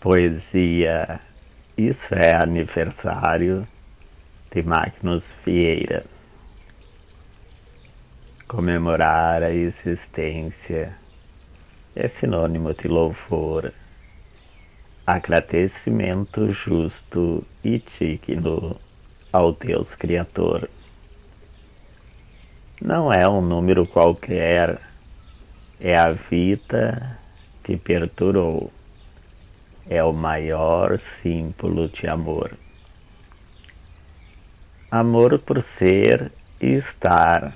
Poesia Isso é aniversário de Magnus Vieira. Comemorar a existência é sinônimo de louvor, agradecimento justo e digno ao Deus Criador. Não é um número qualquer, é a vida que perdurou é o maior símbolo de amor. Amor por ser e estar.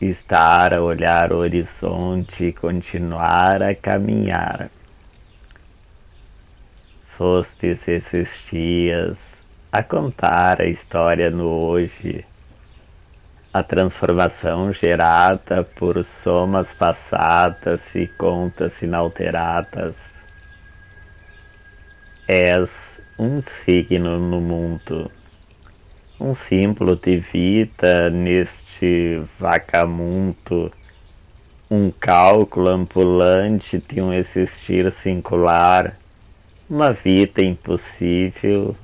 Estar a olhar o horizonte e continuar a caminhar. Fostes esses dias a contar a história no hoje, a transformação gerada por somas passadas e contas inalteradas És um signo no mundo, um símbolo de vida neste vacamundo, um cálculo ambulante de um existir singular, uma vida impossível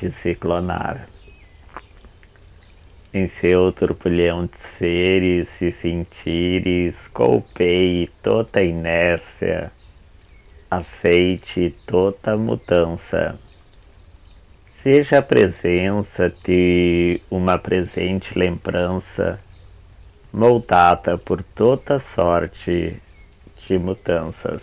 de se clonar. Em seu turbilhão de seres e sentires, golpeie toda a inércia aceite toda mudança. Seja a presença de uma presente lembrança moldada por toda sorte de mudanças.